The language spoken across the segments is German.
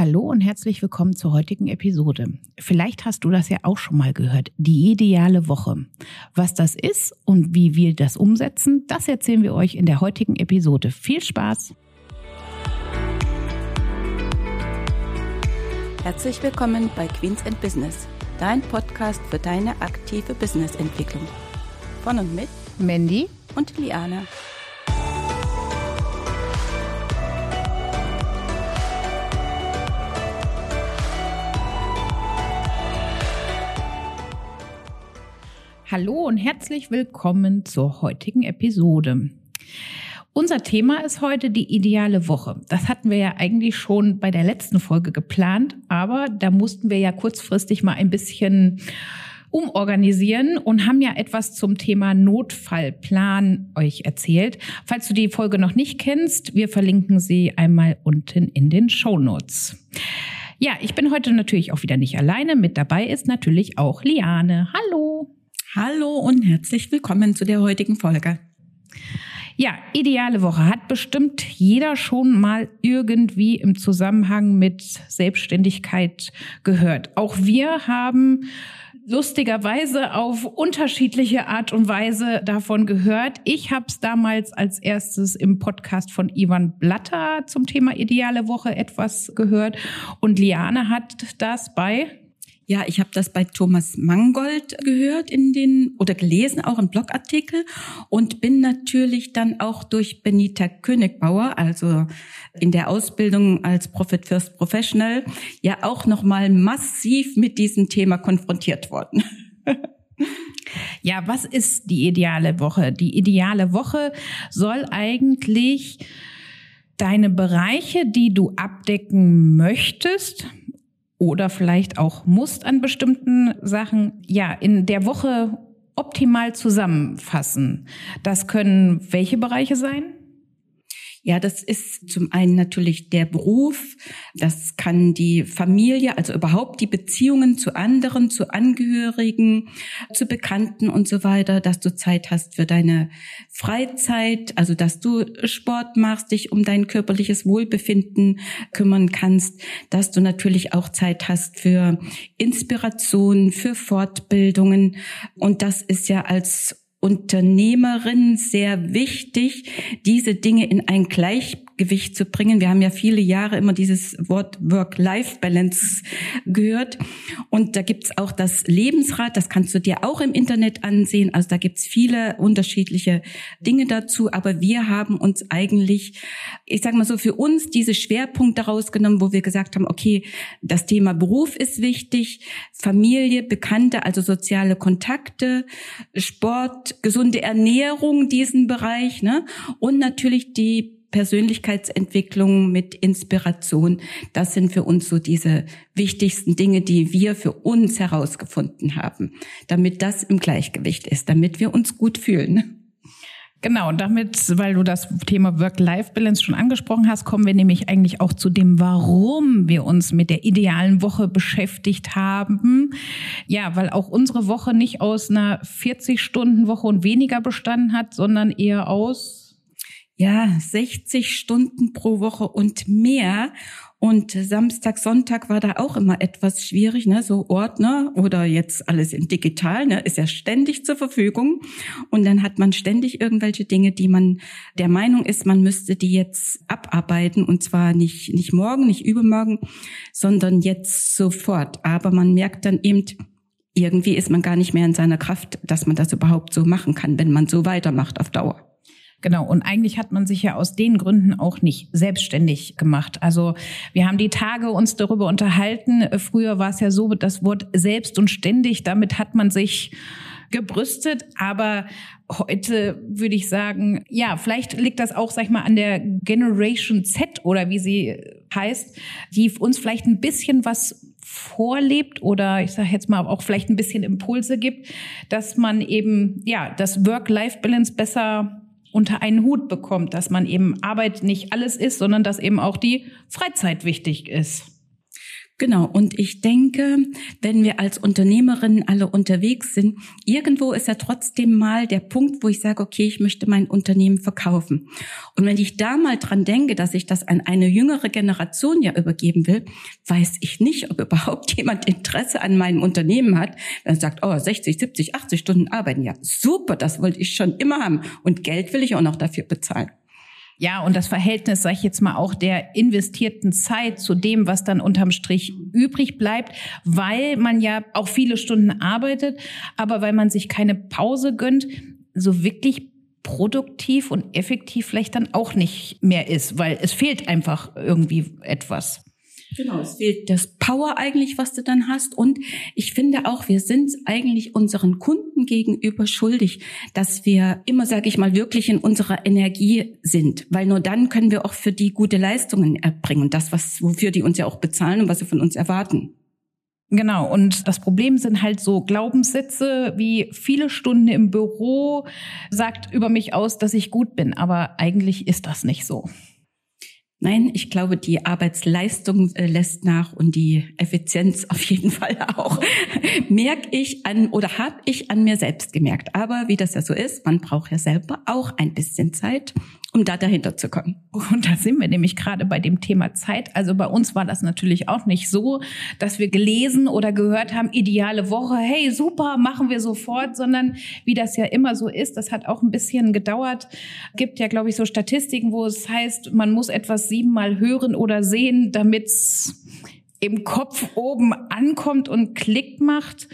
Hallo und herzlich willkommen zur heutigen Episode. Vielleicht hast du das ja auch schon mal gehört, die ideale Woche. Was das ist und wie wir das umsetzen, das erzählen wir euch in der heutigen Episode. Viel Spaß! Herzlich willkommen bei Queens and Business, dein Podcast für deine aktive Businessentwicklung. Von und mit Mandy und Liane. Hallo und herzlich willkommen zur heutigen Episode. Unser Thema ist heute die ideale Woche. Das hatten wir ja eigentlich schon bei der letzten Folge geplant, aber da mussten wir ja kurzfristig mal ein bisschen umorganisieren und haben ja etwas zum Thema Notfallplan euch erzählt. Falls du die Folge noch nicht kennst, wir verlinken sie einmal unten in den Show Notes. Ja, ich bin heute natürlich auch wieder nicht alleine. Mit dabei ist natürlich auch Liane. Hallo. Hallo und herzlich willkommen zu der heutigen Folge. Ja, ideale Woche hat bestimmt jeder schon mal irgendwie im Zusammenhang mit Selbstständigkeit gehört. Auch wir haben lustigerweise auf unterschiedliche Art und Weise davon gehört. Ich habe es damals als erstes im Podcast von Ivan Blatter zum Thema ideale Woche etwas gehört und Liane hat das bei ja, ich habe das bei Thomas Mangold gehört in den oder gelesen, auch im Blogartikel und bin natürlich dann auch durch Benita Königbauer, also in der Ausbildung als Profit First Professional, ja auch noch mal massiv mit diesem Thema konfrontiert worden. Ja, was ist die ideale Woche? Die ideale Woche soll eigentlich deine Bereiche, die du abdecken möchtest, oder vielleicht auch musst an bestimmten Sachen, ja, in der Woche optimal zusammenfassen. Das können welche Bereiche sein? Ja, das ist zum einen natürlich der Beruf, das kann die Familie, also überhaupt die Beziehungen zu anderen, zu Angehörigen, zu Bekannten und so weiter, dass du Zeit hast für deine Freizeit, also dass du Sport machst, dich um dein körperliches Wohlbefinden kümmern kannst, dass du natürlich auch Zeit hast für Inspiration, für Fortbildungen. Und das ist ja als Unternehmerin sehr wichtig, diese Dinge in ein Gleichgewicht zu bringen. Wir haben ja viele Jahre immer dieses Wort Work-Life-Balance gehört. Und da gibt's auch das Lebensrad, das kannst du dir auch im Internet ansehen. Also da gibt's viele unterschiedliche Dinge dazu. Aber wir haben uns eigentlich, ich sage mal so, für uns diese Schwerpunkte rausgenommen, wo wir gesagt haben, okay, das Thema Beruf ist wichtig, Familie, Bekannte, also soziale Kontakte, Sport, gesunde Ernährung diesen Bereich, ne? Und natürlich die Persönlichkeitsentwicklung mit Inspiration. Das sind für uns so diese wichtigsten Dinge, die wir für uns herausgefunden haben, damit das im Gleichgewicht ist, damit wir uns gut fühlen. Genau, damit, weil du das Thema Work-Life-Balance schon angesprochen hast, kommen wir nämlich eigentlich auch zu dem, warum wir uns mit der idealen Woche beschäftigt haben. Ja, weil auch unsere Woche nicht aus einer 40-Stunden-Woche und weniger bestanden hat, sondern eher aus ja, 60 Stunden pro Woche und mehr. Und Samstag, Sonntag war da auch immer etwas schwierig, ne? So Ordner oder jetzt alles in digital, ne? Ist ja ständig zur Verfügung. Und dann hat man ständig irgendwelche Dinge, die man der Meinung ist, man müsste die jetzt abarbeiten. Und zwar nicht, nicht morgen, nicht übermorgen, sondern jetzt sofort. Aber man merkt dann eben, irgendwie ist man gar nicht mehr in seiner Kraft, dass man das überhaupt so machen kann, wenn man so weitermacht auf Dauer. Genau. Und eigentlich hat man sich ja aus den Gründen auch nicht selbstständig gemacht. Also wir haben die Tage uns darüber unterhalten. Früher war es ja so, das Wort selbst und ständig, damit hat man sich gebrüstet, aber heute würde ich sagen, ja, vielleicht liegt das auch, sag ich mal, an der Generation Z oder wie sie heißt, die uns vielleicht ein bisschen was vorlebt oder ich sage jetzt mal auch vielleicht ein bisschen Impulse gibt, dass man eben ja das Work-Life-Balance besser unter einen Hut bekommt, dass man eben Arbeit nicht alles ist, sondern dass eben auch die Freizeit wichtig ist. Genau. Und ich denke, wenn wir als Unternehmerinnen alle unterwegs sind, irgendwo ist ja trotzdem mal der Punkt, wo ich sage, okay, ich möchte mein Unternehmen verkaufen. Und wenn ich da mal dran denke, dass ich das an eine jüngere Generation ja übergeben will, weiß ich nicht, ob überhaupt jemand Interesse an meinem Unternehmen hat. Dann sagt, oh, 60, 70, 80 Stunden arbeiten. Ja, super, das wollte ich schon immer haben. Und Geld will ich auch noch dafür bezahlen. Ja, und das Verhältnis, sage ich jetzt mal, auch der investierten Zeit zu dem, was dann unterm Strich übrig bleibt, weil man ja auch viele Stunden arbeitet, aber weil man sich keine Pause gönnt, so wirklich produktiv und effektiv vielleicht dann auch nicht mehr ist, weil es fehlt einfach irgendwie etwas. Genau, es fehlt das Power eigentlich, was du dann hast. Und ich finde auch, wir sind eigentlich unseren Kunden gegenüber schuldig, dass wir immer, sage ich mal, wirklich in unserer Energie sind. Weil nur dann können wir auch für die gute Leistungen erbringen. Und das, was, wofür die uns ja auch bezahlen und was sie von uns erwarten. Genau, und das Problem sind halt so Glaubenssätze wie viele Stunden im Büro sagt über mich aus, dass ich gut bin, aber eigentlich ist das nicht so. Nein, ich glaube, die Arbeitsleistung äh, lässt nach und die Effizienz auf jeden Fall auch. Merke ich an oder habe ich an mir selbst gemerkt. Aber wie das ja so ist, man braucht ja selber auch ein bisschen Zeit um da dahinter zu kommen. Und da sind wir nämlich gerade bei dem Thema Zeit. Also bei uns war das natürlich auch nicht so, dass wir gelesen oder gehört haben, ideale Woche, hey, super, machen wir sofort, sondern wie das ja immer so ist, das hat auch ein bisschen gedauert. Gibt ja, glaube ich, so Statistiken, wo es heißt, man muss etwas siebenmal hören oder sehen, damit es im Kopf oben ankommt und Klick macht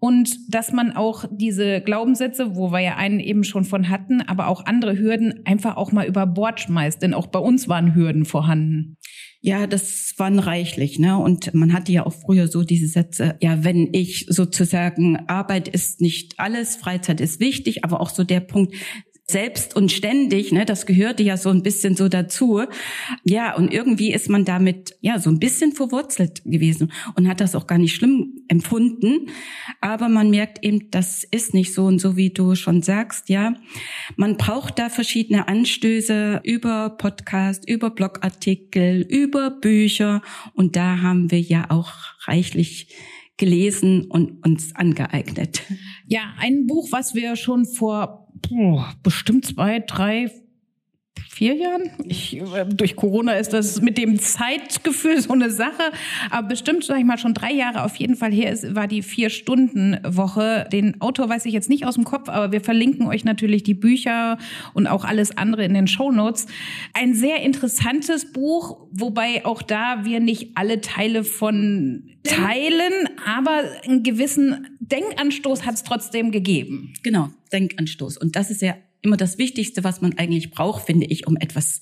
und dass man auch diese Glaubenssätze, wo wir ja einen eben schon von hatten, aber auch andere Hürden einfach auch mal über Bord schmeißt, denn auch bei uns waren Hürden vorhanden. Ja, das waren reichlich, ne? Und man hatte ja auch früher so diese Sätze, ja, wenn ich sozusagen Arbeit ist nicht alles, Freizeit ist wichtig, aber auch so der Punkt, selbst und ständig, ne, das gehörte ja so ein bisschen so dazu. Ja, und irgendwie ist man damit ja so ein bisschen verwurzelt gewesen und hat das auch gar nicht schlimm empfunden. Aber man merkt eben, das ist nicht so und so, wie du schon sagst, ja. Man braucht da verschiedene Anstöße über Podcast, über Blogartikel, über Bücher und da haben wir ja auch reichlich gelesen und uns angeeignet. Ja, ein Buch, was wir schon vor boah, bestimmt zwei, drei, vier Jahren. Ich, äh, durch Corona ist das mit dem Zeitgefühl so eine Sache. Aber bestimmt, sag ich mal, schon drei Jahre auf jeden Fall her ist, war die Vier-Stunden-Woche. Den Autor weiß ich jetzt nicht aus dem Kopf, aber wir verlinken euch natürlich die Bücher und auch alles andere in den Show Notes. Ein sehr interessantes Buch, wobei auch da wir nicht alle Teile von teilen, aber einen gewissen Denkanstoß hat es trotzdem gegeben. Genau, Denkanstoß. Und das ist ja immer das Wichtigste, was man eigentlich braucht, finde ich, um etwas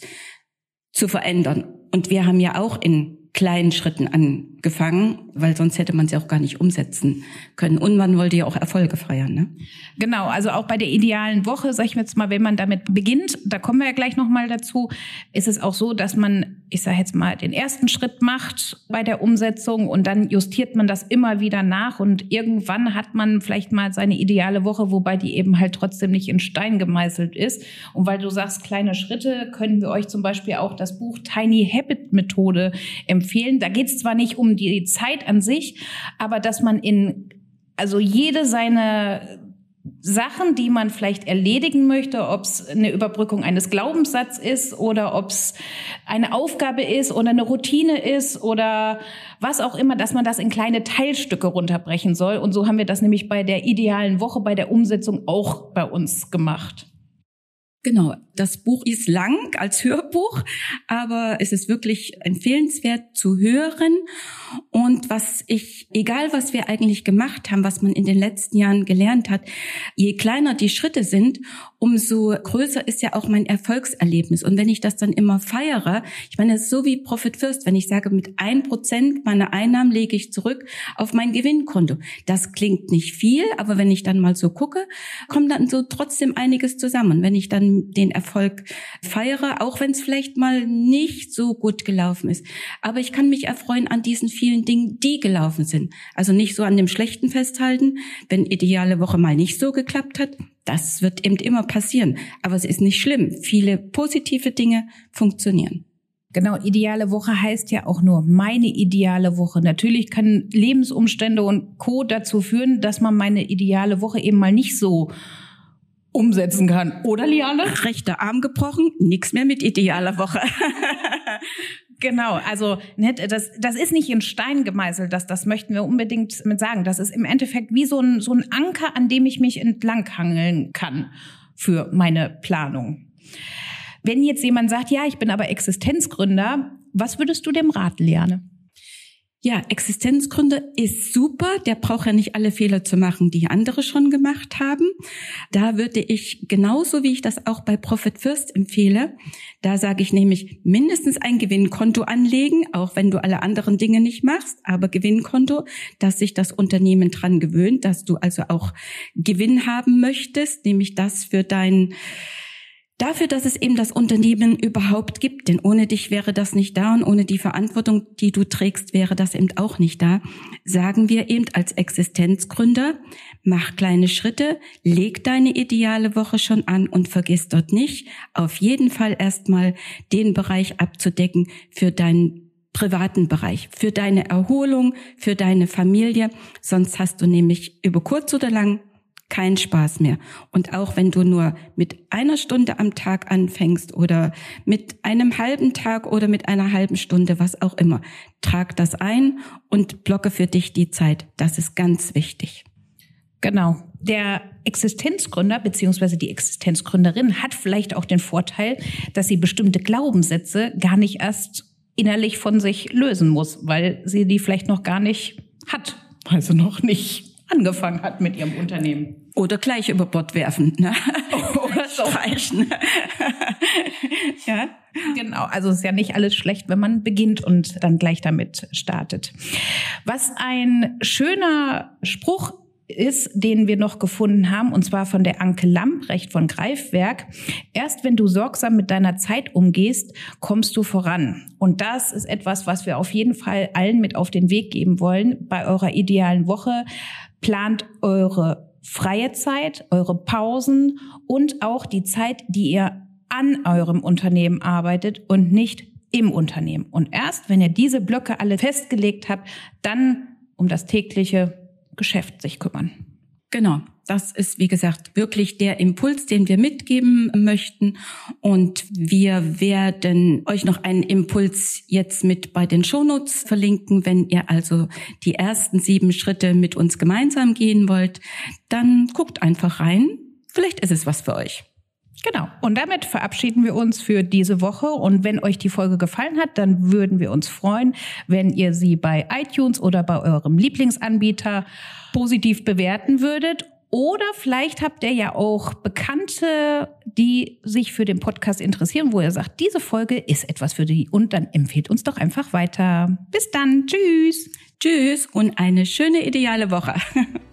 zu verändern. Und wir haben ja auch in kleinen Schritten angefangen, weil sonst hätte man sie auch gar nicht umsetzen können. Und man wollte ja auch Erfolge feiern. Ne? Genau, also auch bei der idealen Woche, sag ich jetzt mal, wenn man damit beginnt, da kommen wir ja gleich nochmal dazu, ist es auch so, dass man ich sage jetzt mal, den ersten Schritt macht bei der Umsetzung und dann justiert man das immer wieder nach und irgendwann hat man vielleicht mal seine ideale Woche, wobei die eben halt trotzdem nicht in Stein gemeißelt ist. Und weil du sagst, kleine Schritte, können wir euch zum Beispiel auch das Buch Tiny Habit Methode empfehlen. Da geht es zwar nicht um die Zeit an sich, aber dass man in also jede seine Sachen, die man vielleicht erledigen möchte, ob es eine Überbrückung eines Glaubenssatzes ist oder ob es eine Aufgabe ist oder eine Routine ist oder was auch immer, dass man das in kleine Teilstücke runterbrechen soll. Und so haben wir das nämlich bei der idealen Woche, bei der Umsetzung auch bei uns gemacht. Genau, das Buch ist lang als Hörbuch, aber es ist wirklich empfehlenswert zu hören. Und was ich, egal was wir eigentlich gemacht haben, was man in den letzten Jahren gelernt hat, je kleiner die Schritte sind, umso größer ist ja auch mein Erfolgserlebnis. Und wenn ich das dann immer feiere, ich meine, es ist so wie Profit First, wenn ich sage, mit ein Prozent meiner Einnahmen lege ich zurück auf mein Gewinnkonto. Das klingt nicht viel, aber wenn ich dann mal so gucke, kommt dann so trotzdem einiges zusammen. Wenn ich dann den Erfolg feiere, auch wenn es vielleicht mal nicht so gut gelaufen ist. Aber ich kann mich erfreuen an diesen vielen Dingen, die gelaufen sind. Also nicht so an dem Schlechten festhalten, wenn ideale Woche mal nicht so geklappt hat, das wird eben immer passieren. Aber es ist nicht schlimm. Viele positive Dinge funktionieren. Genau, ideale Woche heißt ja auch nur meine ideale Woche. Natürlich können Lebensumstände und Co. dazu führen, dass man meine ideale Woche eben mal nicht so umsetzen kann. Oder, Liane? Rechter Arm gebrochen, nichts mehr mit idealer Woche. Genau, also ne, das, das ist nicht in Stein gemeißelt, das, das möchten wir unbedingt mit sagen. Das ist im Endeffekt wie so ein, so ein Anker, an dem ich mich entlanghangeln kann für meine Planung. Wenn jetzt jemand sagt, ja, ich bin aber Existenzgründer, was würdest du dem raten, Liane? Ja, Existenzgründer ist super. Der braucht ja nicht alle Fehler zu machen, die andere schon gemacht haben. Da würde ich genauso wie ich das auch bei Profit First empfehle, da sage ich nämlich mindestens ein Gewinnkonto anlegen, auch wenn du alle anderen Dinge nicht machst, aber Gewinnkonto, dass sich das Unternehmen dran gewöhnt, dass du also auch Gewinn haben möchtest, nämlich das für dein dafür, dass es eben das Unternehmen überhaupt gibt. Denn ohne dich wäre das nicht da und ohne die Verantwortung, die du trägst, wäre das eben auch nicht da. Sagen wir eben als Existenzgründer, mach kleine Schritte, leg deine ideale Woche schon an und vergiss dort nicht, auf jeden Fall erstmal den Bereich abzudecken für deinen privaten Bereich, für deine Erholung, für deine Familie. Sonst hast du nämlich über kurz oder lang kein Spaß mehr. Und auch wenn du nur mit einer Stunde am Tag anfängst oder mit einem halben Tag oder mit einer halben Stunde, was auch immer, trag das ein und blocke für dich die Zeit. Das ist ganz wichtig. Genau. Der Existenzgründer beziehungsweise die Existenzgründerin hat vielleicht auch den Vorteil, dass sie bestimmte Glaubenssätze gar nicht erst innerlich von sich lösen muss, weil sie die vielleicht noch gar nicht hat, also noch nicht angefangen hat mit ihrem Unternehmen. Oder gleich über Bord werfen. Ne? Oder streichen. ja. Genau, also es ist ja nicht alles schlecht, wenn man beginnt und dann gleich damit startet. Was ein schöner Spruch ist, den wir noch gefunden haben, und zwar von der Anke Lamprecht von Greifwerk. Erst wenn du sorgsam mit deiner Zeit umgehst, kommst du voran. Und das ist etwas, was wir auf jeden Fall allen mit auf den Weg geben wollen bei eurer idealen Woche. Plant eure freie Zeit, eure Pausen und auch die Zeit, die ihr an eurem Unternehmen arbeitet und nicht im Unternehmen. Und erst wenn ihr diese Blöcke alle festgelegt habt, dann um das tägliche Geschäft sich kümmern. Genau. Das ist, wie gesagt, wirklich der Impuls, den wir mitgeben möchten. Und wir werden euch noch einen Impuls jetzt mit bei den Shownotes verlinken. Wenn ihr also die ersten sieben Schritte mit uns gemeinsam gehen wollt, dann guckt einfach rein. Vielleicht ist es was für euch. Genau. Und damit verabschieden wir uns für diese Woche. Und wenn euch die Folge gefallen hat, dann würden wir uns freuen, wenn ihr sie bei iTunes oder bei eurem Lieblingsanbieter positiv bewerten würdet. Oder vielleicht habt ihr ja auch Bekannte, die sich für den Podcast interessieren, wo ihr sagt, diese Folge ist etwas für die und dann empfehlt uns doch einfach weiter. Bis dann. Tschüss. Tschüss und eine schöne ideale Woche.